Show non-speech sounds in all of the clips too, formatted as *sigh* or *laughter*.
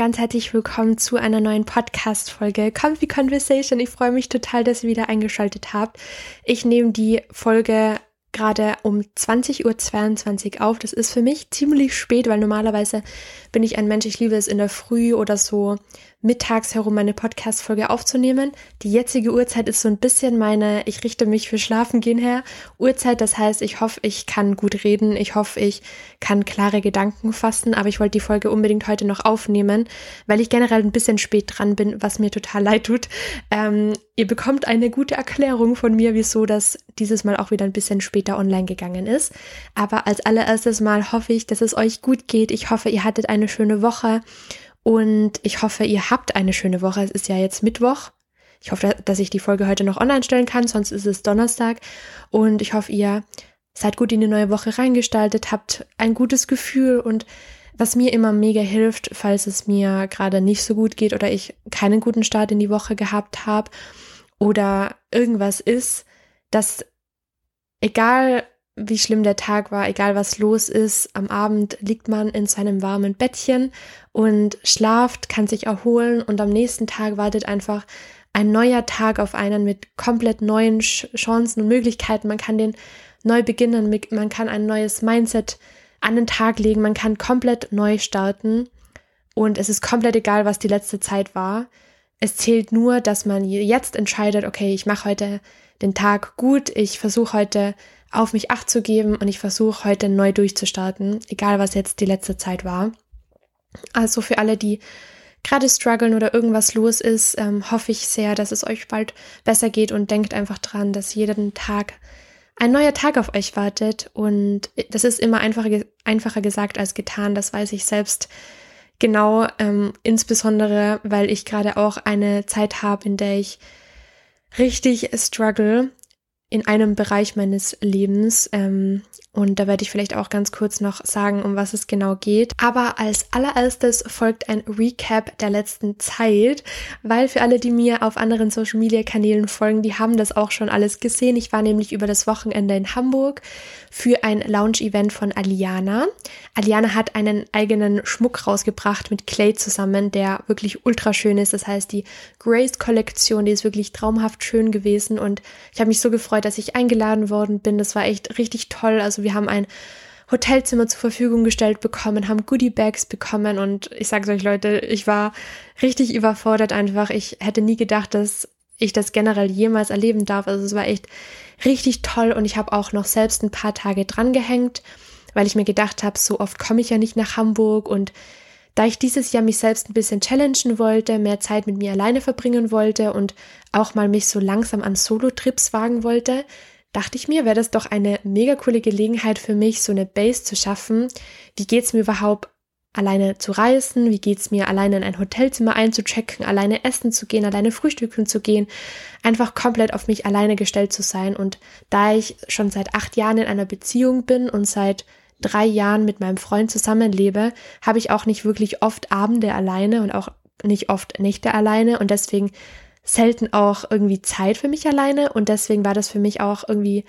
ganz herzlich willkommen zu einer neuen Podcast-Folge Comfy Conversation. Ich freue mich total, dass ihr wieder eingeschaltet habt. Ich nehme die Folge gerade um 20.22 Uhr auf. Das ist für mich ziemlich spät, weil normalerweise bin ich ein Mensch, ich liebe es in der Früh oder so mittags herum meine Podcast-Folge aufzunehmen. Die jetzige Uhrzeit ist so ein bisschen meine, ich richte mich für Schlafen gehen her, Uhrzeit. Das heißt, ich hoffe, ich kann gut reden. Ich hoffe, ich kann klare Gedanken fassen. Aber ich wollte die Folge unbedingt heute noch aufnehmen, weil ich generell ein bisschen spät dran bin, was mir total *laughs* leid tut. Ähm, ihr bekommt eine gute Erklärung von mir, wieso das dieses Mal auch wieder ein bisschen später online gegangen ist. Aber als allererstes Mal hoffe ich, dass es euch gut geht. Ich hoffe, ihr hattet eine schöne Woche und ich hoffe, ihr habt eine schöne Woche. Es ist ja jetzt Mittwoch. Ich hoffe, dass ich die Folge heute noch online stellen kann, sonst ist es Donnerstag. Und ich hoffe, ihr seid gut in die neue Woche reingestaltet, habt ein gutes Gefühl und was mir immer mega hilft, falls es mir gerade nicht so gut geht oder ich keinen guten Start in die Woche gehabt habe oder irgendwas ist, dass egal wie schlimm der Tag war, egal was los ist. Am Abend liegt man in seinem warmen Bettchen und schlaft, kann sich erholen und am nächsten Tag wartet einfach ein neuer Tag auf einen mit komplett neuen Chancen und Möglichkeiten. Man kann den neu beginnen, man kann ein neues Mindset an den Tag legen, man kann komplett neu starten und es ist komplett egal, was die letzte Zeit war. Es zählt nur, dass man jetzt entscheidet, okay, ich mache heute den Tag gut, ich versuche heute auf mich acht zu geben und ich versuche heute neu durchzustarten, egal was jetzt die letzte Zeit war. Also für alle, die gerade strugglen oder irgendwas los ist, ähm, hoffe ich sehr, dass es euch bald besser geht und denkt einfach dran, dass jeden Tag ein neuer Tag auf euch wartet und das ist immer einfacher, einfacher gesagt als getan, das weiß ich selbst genau, ähm, insbesondere weil ich gerade auch eine Zeit habe, in der ich richtig struggle in einem Bereich meines Lebens. Ähm, und da werde ich vielleicht auch ganz kurz noch sagen, um was es genau geht. Aber als allererstes folgt ein Recap der letzten Zeit, weil für alle, die mir auf anderen Social-Media-Kanälen folgen, die haben das auch schon alles gesehen. Ich war nämlich über das Wochenende in Hamburg für ein Lounge-Event von Aliana. Aliana hat einen eigenen Schmuck rausgebracht mit Clay zusammen, der wirklich ultra schön ist. Das heißt, die Grace-Kollektion, die ist wirklich traumhaft schön gewesen und ich habe mich so gefreut, dass ich eingeladen worden bin. Das war echt richtig toll. Also wir haben ein Hotelzimmer zur Verfügung gestellt bekommen, haben Goodie Bags bekommen und ich sage euch Leute, ich war richtig überfordert einfach. Ich hätte nie gedacht, dass ich das generell jemals erleben darf. Also es war echt richtig toll und ich habe auch noch selbst ein paar Tage dran gehängt, weil ich mir gedacht habe, so oft komme ich ja nicht nach Hamburg und da ich dieses Jahr mich selbst ein bisschen challengen wollte, mehr Zeit mit mir alleine verbringen wollte und auch mal mich so langsam an Solo-Trips wagen wollte, dachte ich mir, wäre das doch eine mega coole Gelegenheit für mich, so eine Base zu schaffen. Wie geht's mir überhaupt alleine zu reisen? Wie geht's mir alleine in ein Hotelzimmer einzuchecken, alleine essen zu gehen, alleine frühstücken zu gehen? Einfach komplett auf mich alleine gestellt zu sein. Und da ich schon seit acht Jahren in einer Beziehung bin und seit drei Jahren mit meinem Freund zusammenlebe, habe ich auch nicht wirklich oft Abende alleine und auch nicht oft Nächte alleine und deswegen selten auch irgendwie Zeit für mich alleine und deswegen war das für mich auch irgendwie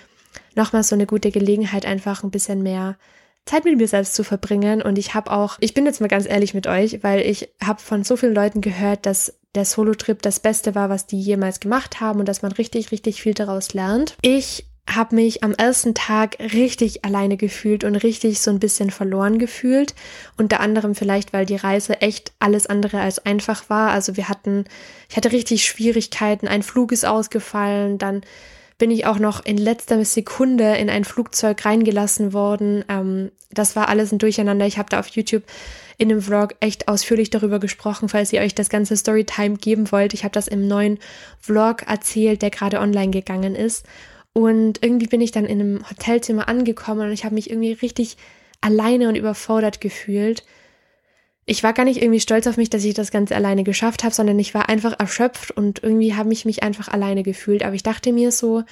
nochmal so eine gute Gelegenheit, einfach ein bisschen mehr Zeit mit mir selbst zu verbringen. Und ich habe auch, ich bin jetzt mal ganz ehrlich mit euch, weil ich habe von so vielen Leuten gehört, dass der Solo-Trip das Beste war, was die jemals gemacht haben und dass man richtig, richtig viel daraus lernt. Ich habe mich am ersten Tag richtig alleine gefühlt und richtig so ein bisschen verloren gefühlt. Unter anderem vielleicht, weil die Reise echt alles andere als einfach war. Also wir hatten, ich hatte richtig Schwierigkeiten. Ein Flug ist ausgefallen, dann bin ich auch noch in letzter Sekunde in ein Flugzeug reingelassen worden. Ähm, das war alles ein Durcheinander. Ich habe da auf YouTube in dem Vlog echt ausführlich darüber gesprochen, falls ihr euch das ganze Storytime geben wollt. Ich habe das im neuen Vlog erzählt, der gerade online gegangen ist. Und irgendwie bin ich dann in einem Hotelzimmer angekommen und ich habe mich irgendwie richtig alleine und überfordert gefühlt. Ich war gar nicht irgendwie stolz auf mich, dass ich das Ganze alleine geschafft habe, sondern ich war einfach erschöpft und irgendwie habe ich mich einfach alleine gefühlt. Aber ich dachte mir so,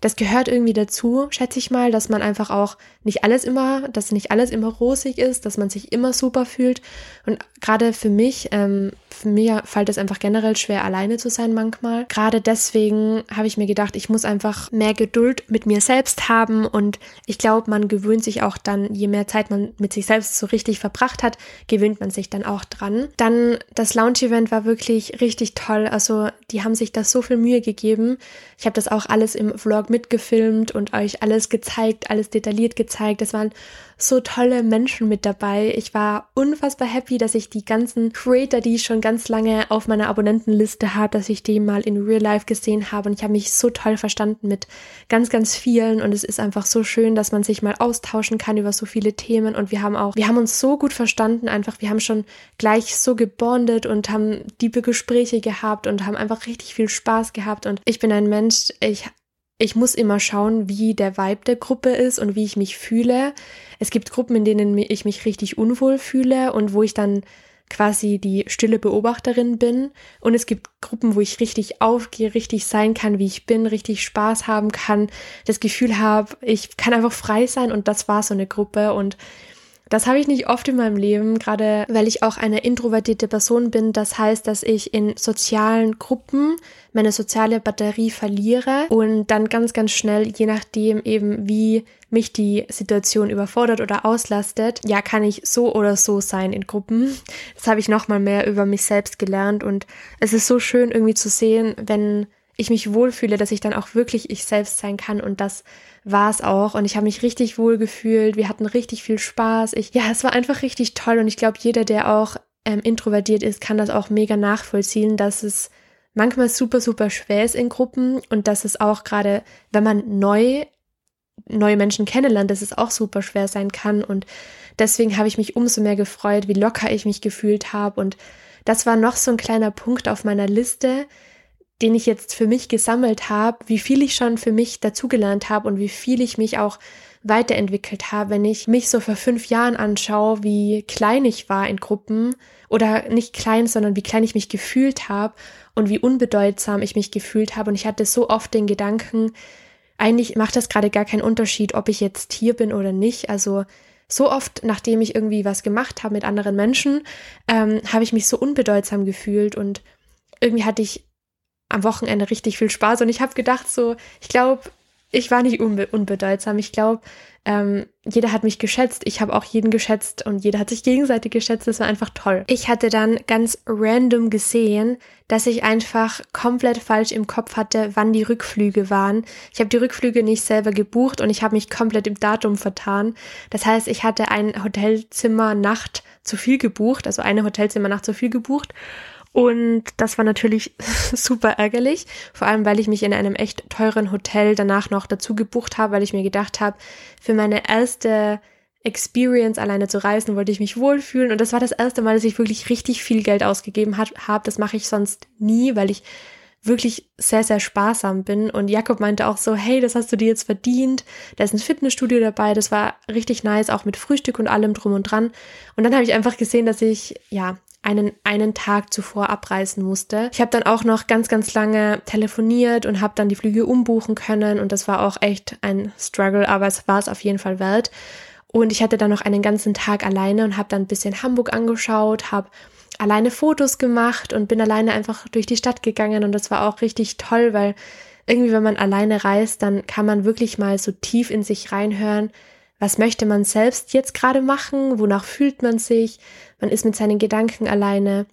das gehört irgendwie dazu, schätze ich mal, dass man einfach auch nicht alles immer, dass nicht alles immer rosig ist, dass man sich immer super fühlt. Und gerade für mich, ähm, mir fällt es einfach generell schwer, alleine zu sein manchmal. Gerade deswegen habe ich mir gedacht, ich muss einfach mehr Geduld mit mir selbst haben und ich glaube, man gewöhnt sich auch dann, je mehr Zeit man mit sich selbst so richtig verbracht hat, gewöhnt man sich dann auch dran. Dann das Lounge-Event war wirklich richtig toll. Also die haben sich da so viel Mühe gegeben. Ich habe das auch alles im Vlog mitgefilmt und euch alles gezeigt, alles detailliert gezeigt. Es waren so tolle Menschen mit dabei. Ich war unfassbar happy, dass ich die ganzen Creator, die ich schon ganz lange auf meiner Abonnentenliste habe, dass ich die mal in Real Life gesehen habe. Und ich habe mich so toll verstanden mit ganz, ganz vielen. Und es ist einfach so schön, dass man sich mal austauschen kann über so viele Themen. Und wir haben auch, wir haben uns so gut verstanden. Einfach, wir haben schon gleich so gebondet und haben liebe Gespräche gehabt und haben einfach richtig viel Spaß gehabt. Und ich bin ein Mensch, ich ich muss immer schauen, wie der Vibe der Gruppe ist und wie ich mich fühle. Es gibt Gruppen, in denen ich mich richtig unwohl fühle und wo ich dann quasi die stille Beobachterin bin. Und es gibt Gruppen, wo ich richtig aufgehe, richtig sein kann, wie ich bin, richtig Spaß haben kann, das Gefühl habe, ich kann einfach frei sein und das war so eine Gruppe und das habe ich nicht oft in meinem Leben, gerade weil ich auch eine introvertierte Person bin. Das heißt, dass ich in sozialen Gruppen meine soziale Batterie verliere und dann ganz, ganz schnell, je nachdem eben wie mich die Situation überfordert oder auslastet, ja, kann ich so oder so sein in Gruppen. Das habe ich nochmal mehr über mich selbst gelernt und es ist so schön irgendwie zu sehen, wenn ich mich wohlfühle, dass ich dann auch wirklich ich selbst sein kann und das war es auch und ich habe mich richtig wohl gefühlt. Wir hatten richtig viel Spaß. Ich, ja, es war einfach richtig toll und ich glaube, jeder, der auch ähm, introvertiert ist, kann das auch mega nachvollziehen, dass es manchmal super, super schwer ist in Gruppen und dass es auch gerade, wenn man neu neue Menschen kennenlernt, dass es auch super schwer sein kann und deswegen habe ich mich umso mehr gefreut, wie locker ich mich gefühlt habe und das war noch so ein kleiner Punkt auf meiner Liste, den ich jetzt für mich gesammelt habe, wie viel ich schon für mich dazugelernt habe und wie viel ich mich auch weiterentwickelt habe, wenn ich mich so vor fünf Jahren anschaue, wie klein ich war in Gruppen oder nicht klein, sondern wie klein ich mich gefühlt habe und wie unbedeutsam ich mich gefühlt habe. Und ich hatte so oft den Gedanken, eigentlich macht das gerade gar keinen Unterschied, ob ich jetzt hier bin oder nicht. Also so oft, nachdem ich irgendwie was gemacht habe mit anderen Menschen, ähm, habe ich mich so unbedeutsam gefühlt und irgendwie hatte ich am Wochenende richtig viel Spaß und ich habe gedacht so, ich glaube, ich war nicht unbe unbedeutsam. Ich glaube, ähm, jeder hat mich geschätzt. Ich habe auch jeden geschätzt und jeder hat sich gegenseitig geschätzt. Das war einfach toll. Ich hatte dann ganz random gesehen, dass ich einfach komplett falsch im Kopf hatte, wann die Rückflüge waren. Ich habe die Rückflüge nicht selber gebucht und ich habe mich komplett im Datum vertan. Das heißt, ich hatte ein Hotelzimmer Nacht zu viel gebucht, also eine Hotelzimmer Nacht zu viel gebucht und das war natürlich *laughs* super ärgerlich, vor allem weil ich mich in einem echt teuren Hotel danach noch dazu gebucht habe, weil ich mir gedacht habe, für meine erste Experience alleine zu reisen wollte ich mich wohlfühlen und das war das erste Mal, dass ich wirklich richtig viel Geld ausgegeben habe. Das mache ich sonst nie, weil ich wirklich sehr, sehr sparsam bin. Und Jakob meinte auch so, hey, das hast du dir jetzt verdient. Da ist ein Fitnessstudio dabei. Das war richtig nice, auch mit Frühstück und allem drum und dran. Und dann habe ich einfach gesehen, dass ich, ja, einen, einen Tag zuvor abreisen musste. Ich habe dann auch noch ganz, ganz lange telefoniert und habe dann die Flüge umbuchen können und das war auch echt ein Struggle, aber es war es auf jeden Fall wert. Und ich hatte dann noch einen ganzen Tag alleine und habe dann ein bisschen Hamburg angeschaut, habe alleine Fotos gemacht und bin alleine einfach durch die Stadt gegangen und das war auch richtig toll, weil irgendwie, wenn man alleine reist, dann kann man wirklich mal so tief in sich reinhören, was möchte man selbst jetzt gerade machen, wonach fühlt man sich, man ist mit seinen Gedanken alleine.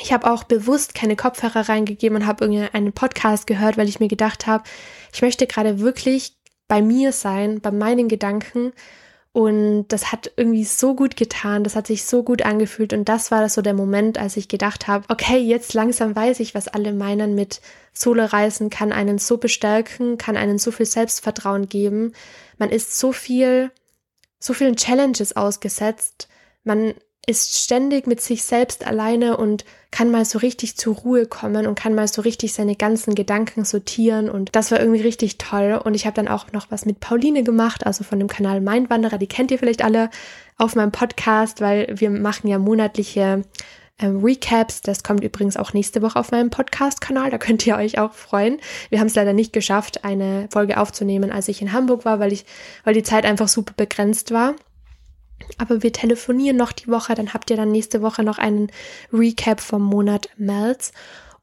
Ich habe auch bewusst keine Kopfhörer reingegeben und habe einen Podcast gehört, weil ich mir gedacht habe, ich möchte gerade wirklich bei mir sein, bei meinen Gedanken. Und das hat irgendwie so gut getan, das hat sich so gut angefühlt. Und das war so der Moment, als ich gedacht habe, okay, jetzt langsam weiß ich, was alle meinen mit Solo-Reisen kann einen so bestärken, kann einen so viel Selbstvertrauen geben. Man ist so viel, so vielen Challenges ausgesetzt. Man ist ständig mit sich selbst alleine und kann mal so richtig zur Ruhe kommen und kann mal so richtig seine ganzen Gedanken sortieren und das war irgendwie richtig toll und ich habe dann auch noch was mit Pauline gemacht, also von dem Kanal Mindwanderer, die kennt ihr vielleicht alle auf meinem Podcast, weil wir machen ja monatliche ähm, Recaps. Das kommt übrigens auch nächste Woche auf meinem Podcast-Kanal. Da könnt ihr euch auch freuen. Wir haben es leider nicht geschafft, eine Folge aufzunehmen, als ich in Hamburg war, weil ich, weil die Zeit einfach super begrenzt war. Aber wir telefonieren noch die Woche, dann habt ihr dann nächste Woche noch einen Recap vom Monat März.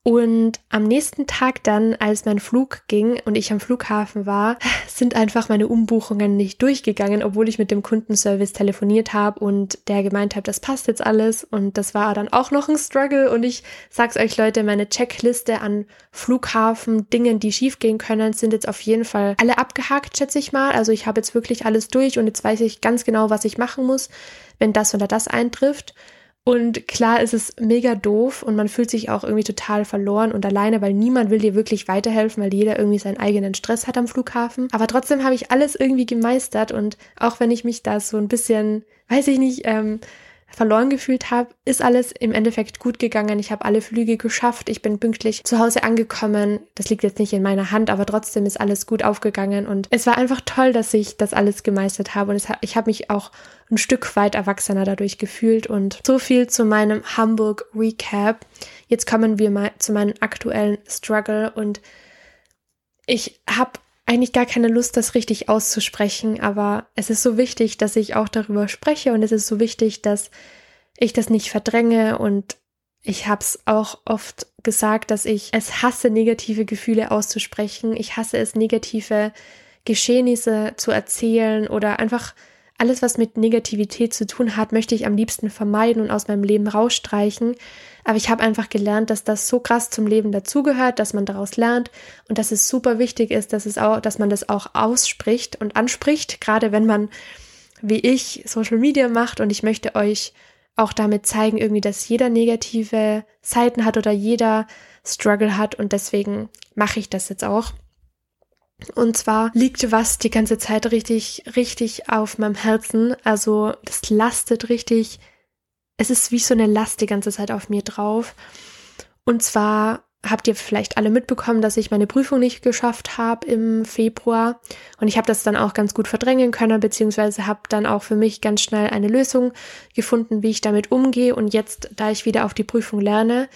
Und am nächsten Tag dann, als mein Flug ging und ich am Flughafen war, *laughs* sind einfach meine Umbuchungen nicht durchgegangen, obwohl ich mit dem Kundenservice telefoniert habe und der gemeint hat, das passt jetzt alles. Und das war dann auch noch ein Struggle. Und ich sag's euch Leute, meine Checkliste an Flughafen, Dingen, die schiefgehen können, sind jetzt auf jeden Fall alle abgehakt, schätze ich mal. Also ich habe jetzt wirklich alles durch und jetzt weiß ich ganz genau, was ich machen muss, wenn das oder das eintrifft. Und klar ist es mega doof und man fühlt sich auch irgendwie total verloren und alleine, weil niemand will dir wirklich weiterhelfen, weil jeder irgendwie seinen eigenen Stress hat am Flughafen. Aber trotzdem habe ich alles irgendwie gemeistert und auch wenn ich mich da so ein bisschen, weiß ich nicht, ähm, verloren gefühlt habe, ist alles im Endeffekt gut gegangen. Ich habe alle Flüge geschafft. Ich bin pünktlich zu Hause angekommen. Das liegt jetzt nicht in meiner Hand, aber trotzdem ist alles gut aufgegangen. Und es war einfach toll, dass ich das alles gemeistert habe. Und es, ich habe mich auch ein Stück weit erwachsener dadurch gefühlt. Und so viel zu meinem Hamburg Recap. Jetzt kommen wir mal zu meinem aktuellen Struggle. Und ich habe eigentlich gar keine Lust, das richtig auszusprechen, aber es ist so wichtig, dass ich auch darüber spreche und es ist so wichtig, dass ich das nicht verdränge und ich habe es auch oft gesagt, dass ich es hasse, negative Gefühle auszusprechen. Ich hasse es, negative Geschehnisse zu erzählen oder einfach alles, was mit Negativität zu tun hat, möchte ich am liebsten vermeiden und aus meinem Leben rausstreichen. Aber ich habe einfach gelernt, dass das so krass zum Leben dazugehört, dass man daraus lernt und dass es super wichtig ist, dass es auch, dass man das auch ausspricht und anspricht, gerade wenn man wie ich Social Media macht und ich möchte euch auch damit zeigen, irgendwie, dass jeder negative Seiten hat oder jeder Struggle hat und deswegen mache ich das jetzt auch. Und zwar liegt was die ganze Zeit richtig, richtig auf meinem Herzen. Also das lastet richtig. Es ist wie so eine Last die ganze Zeit auf mir drauf. Und zwar habt ihr vielleicht alle mitbekommen, dass ich meine Prüfung nicht geschafft habe im Februar. Und ich habe das dann auch ganz gut verdrängen können, beziehungsweise habe dann auch für mich ganz schnell eine Lösung gefunden, wie ich damit umgehe. Und jetzt, da ich wieder auf die Prüfung lerne,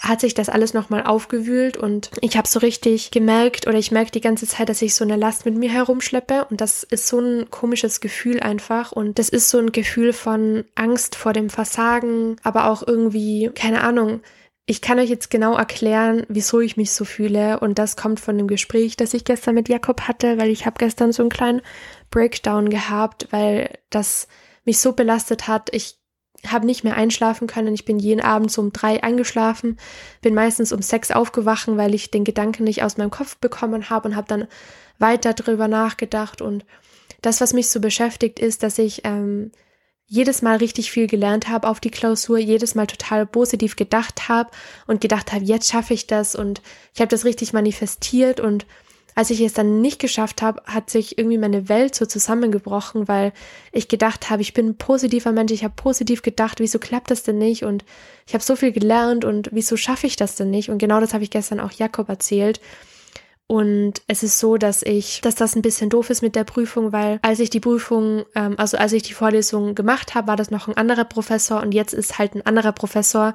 hat sich das alles nochmal aufgewühlt und ich habe so richtig gemerkt oder ich merke die ganze Zeit, dass ich so eine Last mit mir herumschleppe und das ist so ein komisches Gefühl einfach und das ist so ein Gefühl von Angst vor dem Versagen, aber auch irgendwie, keine Ahnung, ich kann euch jetzt genau erklären, wieso ich mich so fühle und das kommt von dem Gespräch, das ich gestern mit Jakob hatte, weil ich habe gestern so einen kleinen Breakdown gehabt, weil das mich so belastet hat. Ich habe nicht mehr einschlafen können. Ich bin jeden Abend so um drei eingeschlafen, bin meistens um sechs aufgewachen, weil ich den Gedanken nicht aus meinem Kopf bekommen habe und habe dann weiter drüber nachgedacht. Und das, was mich so beschäftigt, ist, dass ich ähm, jedes Mal richtig viel gelernt habe auf die Klausur, jedes Mal total positiv gedacht habe und gedacht habe, jetzt schaffe ich das und ich habe das richtig manifestiert und als ich es dann nicht geschafft habe, hat sich irgendwie meine Welt so zusammengebrochen, weil ich gedacht habe, ich bin ein positiver Mensch, ich habe positiv gedacht, wieso klappt das denn nicht? Und ich habe so viel gelernt und wieso schaffe ich das denn nicht? Und genau das habe ich gestern auch Jakob erzählt. Und es ist so, dass ich, dass das ein bisschen doof ist mit der Prüfung, weil als ich die Prüfung, ähm, also als ich die Vorlesung gemacht habe, war das noch ein anderer Professor und jetzt ist halt ein anderer Professor,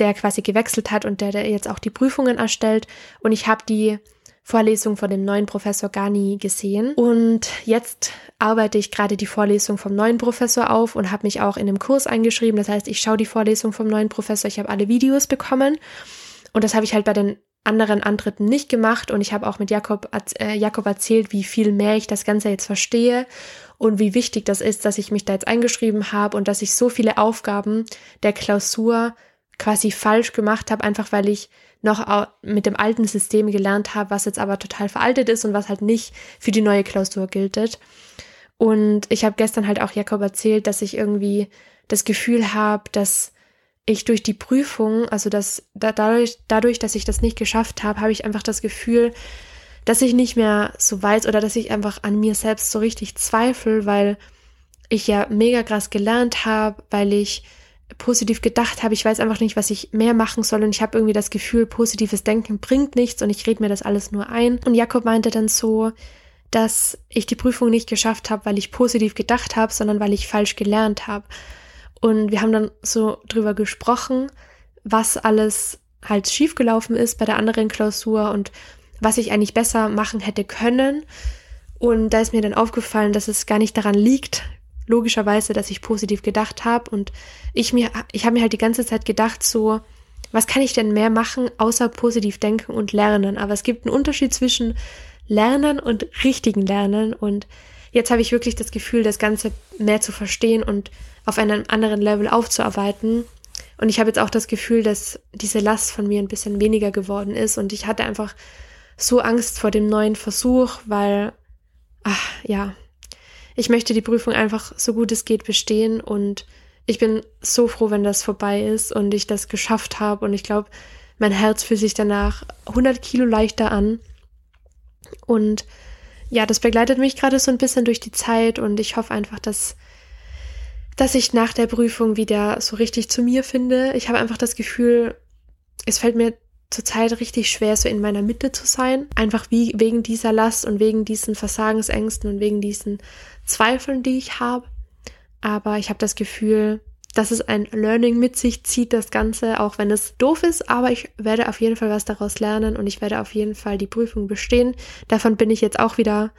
der quasi gewechselt hat und der, der jetzt auch die Prüfungen erstellt. Und ich habe die Vorlesung von dem neuen Professor gar nie gesehen. Und jetzt arbeite ich gerade die Vorlesung vom neuen Professor auf und habe mich auch in einem Kurs eingeschrieben. Das heißt, ich schaue die Vorlesung vom neuen Professor. Ich habe alle Videos bekommen. Und das habe ich halt bei den anderen Antritten nicht gemacht. Und ich habe auch mit Jakob, äh, Jakob erzählt, wie viel mehr ich das Ganze jetzt verstehe und wie wichtig das ist, dass ich mich da jetzt eingeschrieben habe und dass ich so viele Aufgaben der Klausur quasi falsch gemacht habe, einfach weil ich noch mit dem alten System gelernt habe, was jetzt aber total veraltet ist und was halt nicht für die neue Klausur gilt. Und ich habe gestern halt auch Jakob erzählt, dass ich irgendwie das Gefühl habe, dass ich durch die Prüfung, also dass da, dadurch, dadurch, dass ich das nicht geschafft habe, habe ich einfach das Gefühl, dass ich nicht mehr so weiß oder dass ich einfach an mir selbst so richtig zweifle, weil ich ja mega krass gelernt habe, weil ich positiv gedacht habe. Ich weiß einfach nicht, was ich mehr machen soll und ich habe irgendwie das Gefühl, positives Denken bringt nichts und ich rede mir das alles nur ein. Und Jakob meinte dann so, dass ich die Prüfung nicht geschafft habe, weil ich positiv gedacht habe, sondern weil ich falsch gelernt habe. Und wir haben dann so drüber gesprochen, was alles halt schiefgelaufen ist bei der anderen Klausur und was ich eigentlich besser machen hätte können. Und da ist mir dann aufgefallen, dass es gar nicht daran liegt, logischerweise, dass ich positiv gedacht habe und ich mir, ich habe mir halt die ganze Zeit gedacht, so, was kann ich denn mehr machen, außer positiv denken und lernen? Aber es gibt einen Unterschied zwischen Lernen und richtigen Lernen und jetzt habe ich wirklich das Gefühl, das Ganze mehr zu verstehen und auf einem anderen Level aufzuarbeiten. Und ich habe jetzt auch das Gefühl, dass diese Last von mir ein bisschen weniger geworden ist und ich hatte einfach so Angst vor dem neuen Versuch, weil, ach, ja, ich möchte die Prüfung einfach so gut es geht bestehen und ich bin so froh, wenn das vorbei ist und ich das geschafft habe und ich glaube, mein Herz fühlt sich danach 100 Kilo leichter an und ja, das begleitet mich gerade so ein bisschen durch die Zeit und ich hoffe einfach, dass dass ich nach der Prüfung wieder so richtig zu mir finde. Ich habe einfach das Gefühl, es fällt mir zurzeit richtig schwer, so in meiner Mitte zu sein. Einfach wie wegen dieser Last und wegen diesen Versagensängsten und wegen diesen Zweifeln, die ich habe. Aber ich habe das Gefühl, dass es ein Learning mit sich zieht, das Ganze, auch wenn es doof ist, aber ich werde auf jeden Fall was daraus lernen und ich werde auf jeden Fall die Prüfung bestehen. Davon bin ich jetzt auch wieder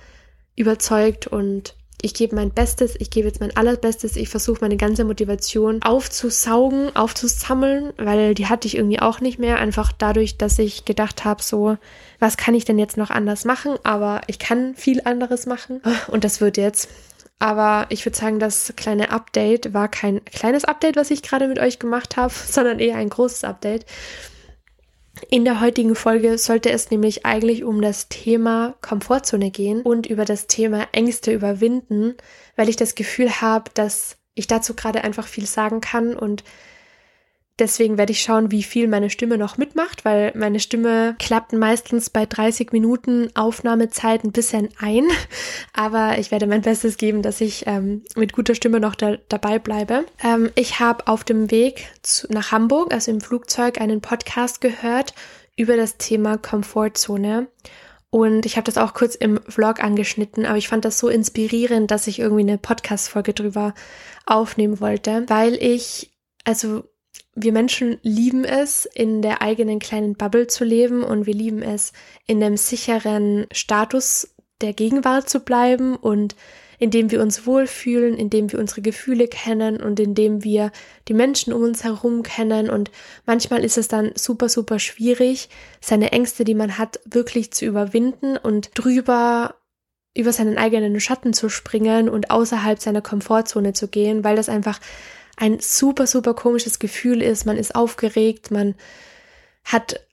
überzeugt und ich gebe mein Bestes, ich gebe jetzt mein allerbestes, ich versuche meine ganze Motivation aufzusaugen, aufzusammeln, weil die hatte ich irgendwie auch nicht mehr, einfach dadurch, dass ich gedacht habe, so, was kann ich denn jetzt noch anders machen, aber ich kann viel anderes machen und das wird jetzt. Aber ich würde sagen, das kleine Update war kein kleines Update, was ich gerade mit euch gemacht habe, *laughs* sondern eher ein großes Update. In der heutigen Folge sollte es nämlich eigentlich um das Thema Komfortzone gehen und über das Thema Ängste überwinden, weil ich das Gefühl habe, dass ich dazu gerade einfach viel sagen kann und Deswegen werde ich schauen, wie viel meine Stimme noch mitmacht, weil meine Stimme klappt meistens bei 30 Minuten Aufnahmezeit ein bisschen ein. *laughs* Aber ich werde mein Bestes geben, dass ich ähm, mit guter Stimme noch da, dabei bleibe. Ähm, ich habe auf dem Weg zu, nach Hamburg, also im Flugzeug, einen Podcast gehört über das Thema Komfortzone. Und ich habe das auch kurz im Vlog angeschnitten, aber ich fand das so inspirierend, dass ich irgendwie eine Podcast-Folge drüber aufnehmen wollte, weil ich, also wir Menschen lieben es, in der eigenen kleinen Bubble zu leben und wir lieben es, in einem sicheren Status der Gegenwart zu bleiben und indem wir uns wohlfühlen, indem wir unsere Gefühle kennen und indem wir die Menschen um uns herum kennen. Und manchmal ist es dann super, super schwierig, seine Ängste, die man hat, wirklich zu überwinden und drüber über seinen eigenen Schatten zu springen und außerhalb seiner Komfortzone zu gehen, weil das einfach ein super, super komisches Gefühl ist. Man ist aufgeregt, man hat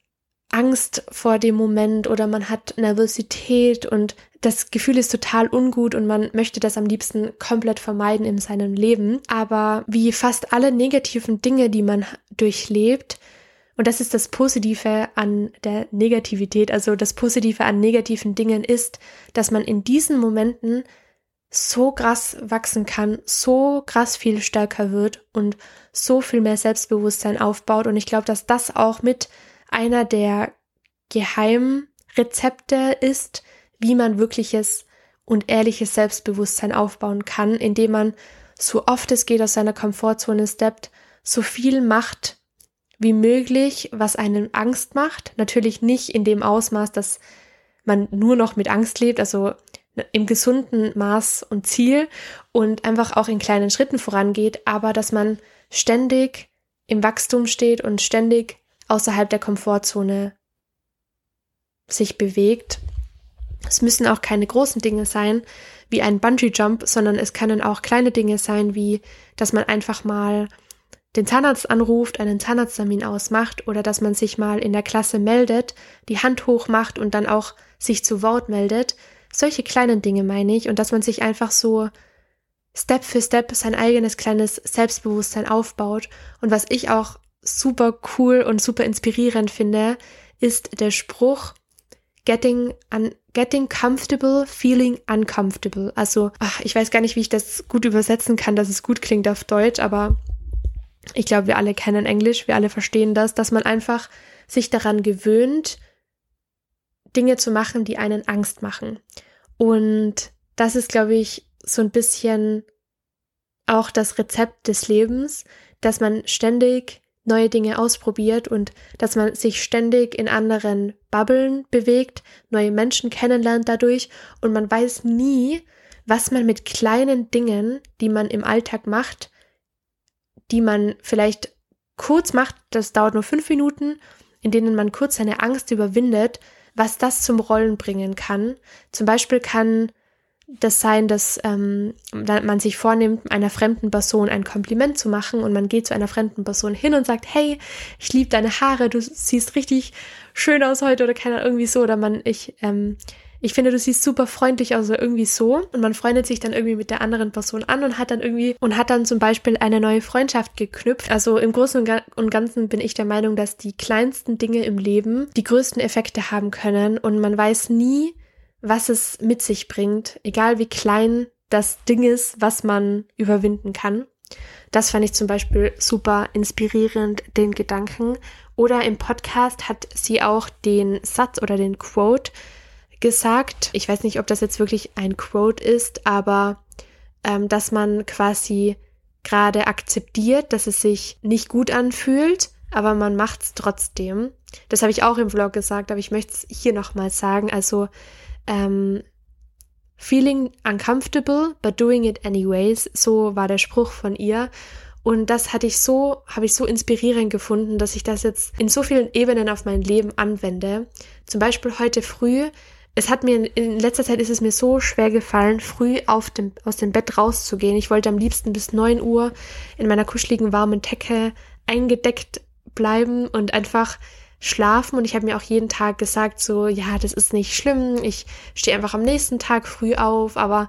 Angst vor dem Moment oder man hat Nervosität und das Gefühl ist total ungut und man möchte das am liebsten komplett vermeiden in seinem Leben. Aber wie fast alle negativen Dinge, die man durchlebt, und das ist das Positive an der Negativität, also das Positive an negativen Dingen ist, dass man in diesen Momenten so krass wachsen kann, so krass viel stärker wird und so viel mehr Selbstbewusstsein aufbaut. Und ich glaube, dass das auch mit einer der Geheimrezepte ist, wie man wirkliches und ehrliches Selbstbewusstsein aufbauen kann, indem man so oft es geht aus seiner Komfortzone steppt, so viel macht wie möglich, was einen Angst macht. Natürlich nicht in dem Ausmaß, dass man nur noch mit Angst lebt. Also im gesunden Maß und Ziel und einfach auch in kleinen Schritten vorangeht, aber dass man ständig im Wachstum steht und ständig außerhalb der Komfortzone sich bewegt. Es müssen auch keine großen Dinge sein, wie ein Bungee-Jump, sondern es können auch kleine Dinge sein, wie dass man einfach mal den Zahnarzt anruft, einen Zahnarzttermin ausmacht oder dass man sich mal in der Klasse meldet, die Hand hoch macht und dann auch sich zu Wort meldet, solche kleinen Dinge meine ich und dass man sich einfach so Step für Step sein eigenes kleines Selbstbewusstsein aufbaut. Und was ich auch super cool und super inspirierend finde, ist der Spruch getting, un, getting comfortable, feeling uncomfortable. Also, ach, ich weiß gar nicht, wie ich das gut übersetzen kann, dass es gut klingt auf Deutsch, aber ich glaube, wir alle kennen Englisch, wir alle verstehen das, dass man einfach sich daran gewöhnt, Dinge zu machen, die einen Angst machen. Und das ist, glaube ich, so ein bisschen auch das Rezept des Lebens, dass man ständig neue Dinge ausprobiert und dass man sich ständig in anderen Bubblen bewegt, neue Menschen kennenlernt dadurch und man weiß nie, was man mit kleinen Dingen, die man im Alltag macht, die man vielleicht kurz macht, das dauert nur fünf Minuten, in denen man kurz seine Angst überwindet, was das zum Rollen bringen kann. Zum Beispiel kann das sein, dass ähm, man sich vornimmt, einer fremden Person ein Kompliment zu machen und man geht zu einer fremden Person hin und sagt, hey, ich liebe deine Haare, du siehst richtig schön aus heute oder keine irgendwie so oder man, ich, ähm, ich finde, du siehst super freundlich aus oder irgendwie so und man freundet sich dann irgendwie mit der anderen Person an und hat dann irgendwie und hat dann zum Beispiel eine neue Freundschaft geknüpft. Also im Großen und Ganzen bin ich der Meinung, dass die kleinsten Dinge im Leben die größten Effekte haben können und man weiß nie, was es mit sich bringt, egal wie klein das Ding ist, was man überwinden kann. Das fand ich zum Beispiel super inspirierend, den Gedanken. Oder im Podcast hat sie auch den Satz oder den Quote gesagt. Ich weiß nicht, ob das jetzt wirklich ein Quote ist, aber ähm, dass man quasi gerade akzeptiert, dass es sich nicht gut anfühlt, aber man macht es trotzdem. Das habe ich auch im Vlog gesagt, aber ich möchte es hier nochmal sagen. Also ähm, Feeling uncomfortable, but doing it anyways, so war der Spruch von ihr. Und das hatte ich so, habe ich so inspirierend gefunden, dass ich das jetzt in so vielen Ebenen auf mein Leben anwende. Zum Beispiel heute früh. Es hat mir in letzter Zeit ist es mir so schwer gefallen, früh auf dem, aus dem Bett rauszugehen. Ich wollte am liebsten bis 9 Uhr in meiner kuscheligen warmen Decke eingedeckt bleiben und einfach schlafen. Und ich habe mir auch jeden Tag gesagt, so, ja, das ist nicht schlimm, ich stehe einfach am nächsten Tag früh auf, aber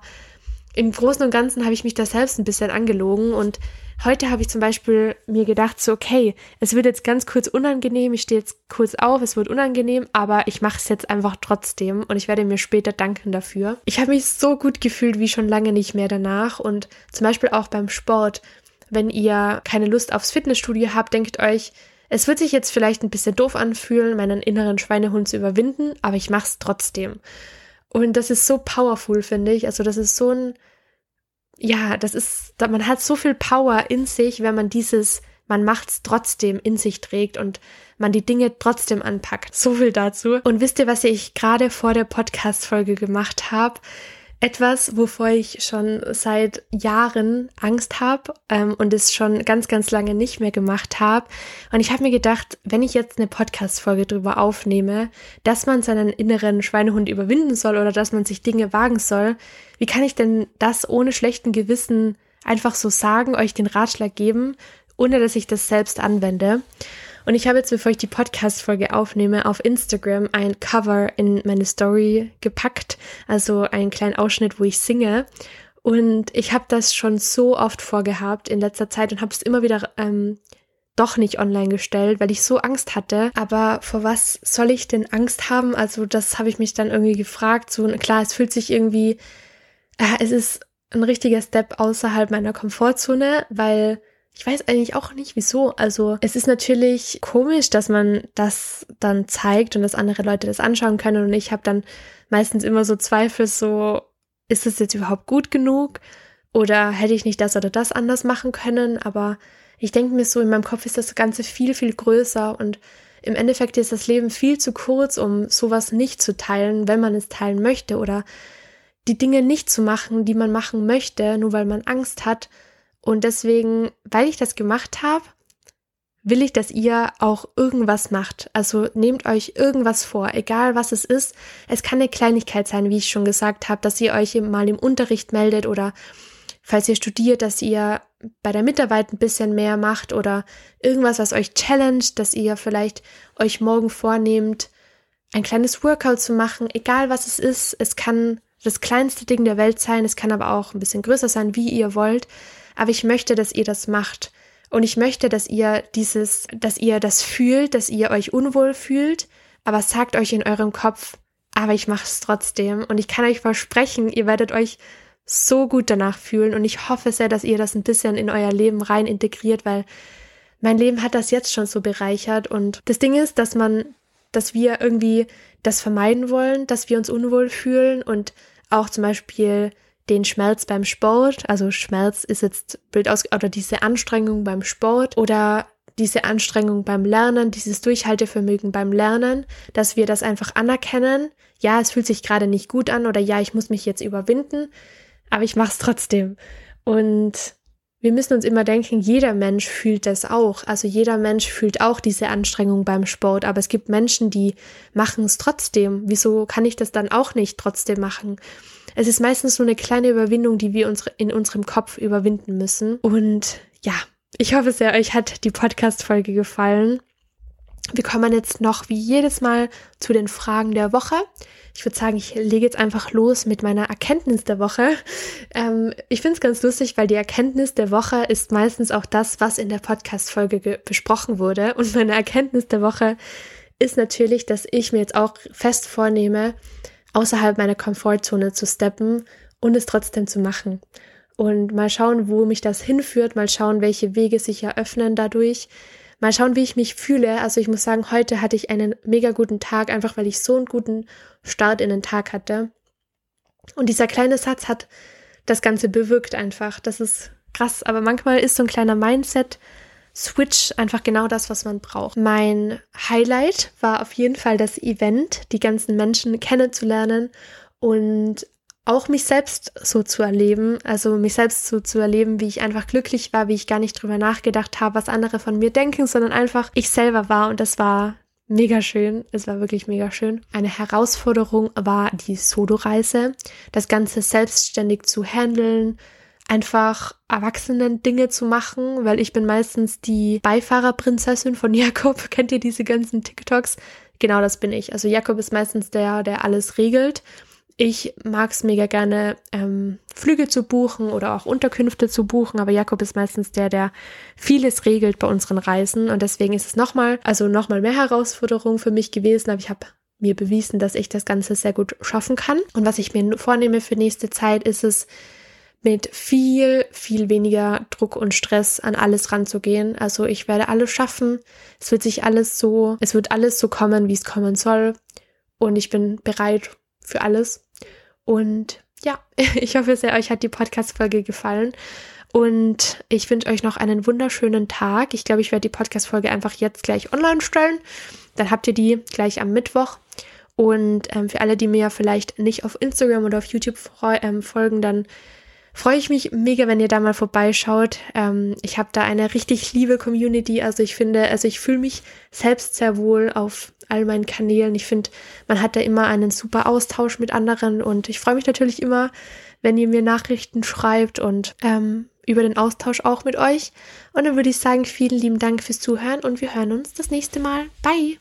im Großen und Ganzen habe ich mich da selbst ein bisschen angelogen. Und heute habe ich zum Beispiel mir gedacht, so, okay, es wird jetzt ganz kurz unangenehm, ich stehe jetzt kurz auf, es wird unangenehm, aber ich mache es jetzt einfach trotzdem und ich werde mir später danken dafür. Ich habe mich so gut gefühlt wie schon lange nicht mehr danach und zum Beispiel auch beim Sport. Wenn ihr keine Lust aufs Fitnessstudio habt, denkt euch, es wird sich jetzt vielleicht ein bisschen doof anfühlen, meinen inneren Schweinehund zu überwinden, aber ich mach's trotzdem. Und das ist so powerful, finde ich. Also das ist so ein, ja, das ist, man hat so viel Power in sich, wenn man dieses, man macht's trotzdem in sich trägt und man die Dinge trotzdem anpackt. So viel dazu. Und wisst ihr, was ich gerade vor der Podcast-Folge gemacht habe? Etwas, wovor ich schon seit Jahren Angst habe ähm, und es schon ganz, ganz lange nicht mehr gemacht habe. Und ich habe mir gedacht, wenn ich jetzt eine Podcast-Folge drüber aufnehme, dass man seinen inneren Schweinehund überwinden soll oder dass man sich Dinge wagen soll, wie kann ich denn das ohne schlechten Gewissen einfach so sagen, euch den Ratschlag geben, ohne dass ich das selbst anwende? Und ich habe jetzt, bevor ich die Podcast-Folge aufnehme, auf Instagram ein Cover in meine Story gepackt, also einen kleinen Ausschnitt, wo ich singe. Und ich habe das schon so oft vorgehabt in letzter Zeit und habe es immer wieder ähm, doch nicht online gestellt, weil ich so Angst hatte. Aber vor was soll ich denn Angst haben? Also das habe ich mich dann irgendwie gefragt. So klar, es fühlt sich irgendwie, äh, es ist ein richtiger Step außerhalb meiner Komfortzone, weil ich weiß eigentlich auch nicht wieso. Also es ist natürlich komisch, dass man das dann zeigt und dass andere Leute das anschauen können. Und ich habe dann meistens immer so Zweifel, so ist das jetzt überhaupt gut genug? Oder hätte ich nicht das oder das anders machen können? Aber ich denke mir so, in meinem Kopf ist das Ganze viel, viel größer und im Endeffekt ist das Leben viel zu kurz, um sowas nicht zu teilen, wenn man es teilen möchte oder die Dinge nicht zu machen, die man machen möchte, nur weil man Angst hat, und deswegen, weil ich das gemacht habe, will ich, dass ihr auch irgendwas macht. Also nehmt euch irgendwas vor, egal was es ist. Es kann eine Kleinigkeit sein, wie ich schon gesagt habe, dass ihr euch mal im Unterricht meldet oder falls ihr studiert, dass ihr bei der Mitarbeit ein bisschen mehr macht oder irgendwas, was euch challenged, dass ihr vielleicht euch morgen vornehmt, ein kleines Workout zu machen, egal was es ist. Es kann das kleinste Ding der Welt sein, es kann aber auch ein bisschen größer sein, wie ihr wollt aber ich möchte, dass ihr das macht. Und ich möchte, dass ihr dieses, dass ihr das fühlt, dass ihr euch unwohl fühlt, aber sagt euch in eurem Kopf, aber ich mache es trotzdem. Und ich kann euch versprechen, ihr werdet euch so gut danach fühlen. Und ich hoffe sehr, dass ihr das ein bisschen in euer Leben rein integriert, weil mein Leben hat das jetzt schon so bereichert. Und das Ding ist, dass man, dass wir irgendwie das vermeiden wollen, dass wir uns unwohl fühlen und auch zum Beispiel den Schmerz beim Sport, also Schmerz ist jetzt Bild aus, oder diese Anstrengung beim Sport oder diese Anstrengung beim Lernen, dieses Durchhaltevermögen beim Lernen, dass wir das einfach anerkennen. Ja, es fühlt sich gerade nicht gut an oder ja, ich muss mich jetzt überwinden. aber ich mache es trotzdem. Und wir müssen uns immer denken, jeder Mensch fühlt das auch. Also jeder Mensch fühlt auch diese Anstrengung beim Sport. Aber es gibt Menschen, die machen es trotzdem. Wieso kann ich das dann auch nicht trotzdem machen? Es ist meistens nur eine kleine Überwindung, die wir uns in unserem Kopf überwinden müssen. Und ja, ich hoffe sehr, euch hat die Podcast-Folge gefallen. Wir kommen jetzt noch wie jedes Mal zu den Fragen der Woche. Ich würde sagen, ich lege jetzt einfach los mit meiner Erkenntnis der Woche. Ähm, ich finde es ganz lustig, weil die Erkenntnis der Woche ist meistens auch das, was in der Podcast-Folge besprochen wurde. Und meine Erkenntnis der Woche ist natürlich, dass ich mir jetzt auch fest vornehme, außerhalb meiner Komfortzone zu steppen und es trotzdem zu machen. Und mal schauen, wo mich das hinführt, mal schauen, welche Wege sich eröffnen dadurch. Mal schauen, wie ich mich fühle. Also ich muss sagen, heute hatte ich einen mega guten Tag, einfach weil ich so einen guten Start in den Tag hatte. Und dieser kleine Satz hat das Ganze bewirkt einfach. Das ist krass. Aber manchmal ist so ein kleiner Mindset Switch einfach genau das, was man braucht. Mein Highlight war auf jeden Fall das Event, die ganzen Menschen kennenzulernen und auch mich selbst so zu erleben, also mich selbst so zu erleben, wie ich einfach glücklich war, wie ich gar nicht drüber nachgedacht habe, was andere von mir denken, sondern einfach ich selber war und das war mega schön. Es war wirklich mega schön. Eine Herausforderung war die Solo-Reise, das Ganze selbstständig zu handeln, einfach erwachsenen Dinge zu machen, weil ich bin meistens die Beifahrerprinzessin von *laughs* Jakob. Kennt ihr diese ganzen TikToks? Genau das bin ich. Also Jakob ist meistens der, der alles regelt ich mag es mega gerne, ähm, Flüge zu buchen oder auch Unterkünfte zu buchen, aber Jakob ist meistens der, der vieles regelt bei unseren Reisen und deswegen ist es nochmal, also nochmal mehr Herausforderung für mich gewesen, aber ich habe mir bewiesen, dass ich das Ganze sehr gut schaffen kann. Und was ich mir vornehme für nächste Zeit, ist es, mit viel, viel weniger Druck und Stress an alles ranzugehen. Also ich werde alles schaffen. Es wird sich alles so, es wird alles so kommen, wie es kommen soll. Und ich bin bereit für alles. Und ja, *laughs* ich hoffe sehr, euch hat die Podcast-Folge gefallen. Und ich wünsche euch noch einen wunderschönen Tag. Ich glaube, ich werde die Podcast-Folge einfach jetzt gleich online stellen. Dann habt ihr die gleich am Mittwoch. Und ähm, für alle, die mir vielleicht nicht auf Instagram oder auf YouTube ähm, folgen, dann freue ich mich mega, wenn ihr da mal vorbeischaut. Ähm, ich habe da eine richtig liebe Community. Also ich finde, also ich fühle mich selbst sehr wohl auf all meinen Kanälen. Ich finde, man hat da immer einen super Austausch mit anderen und ich freue mich natürlich immer, wenn ihr mir Nachrichten schreibt und ähm, über den Austausch auch mit euch. Und dann würde ich sagen, vielen lieben Dank fürs Zuhören und wir hören uns das nächste Mal. Bye!